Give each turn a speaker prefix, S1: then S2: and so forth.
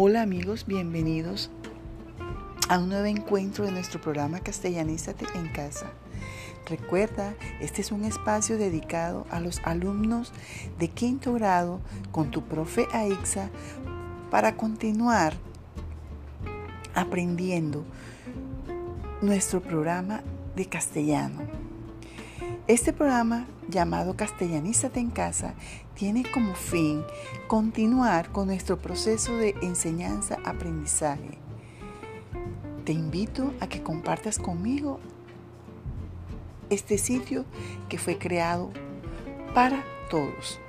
S1: Hola amigos, bienvenidos a un nuevo encuentro de nuestro programa Castellanízate en Casa. Recuerda, este es un espacio dedicado a los alumnos de quinto grado con tu profe AIXA para continuar aprendiendo nuestro programa de castellano. Este programa llamado Castellanízate en Casa tiene como fin continuar con nuestro proceso de enseñanza-aprendizaje. Te invito a que compartas conmigo este sitio que fue creado para todos.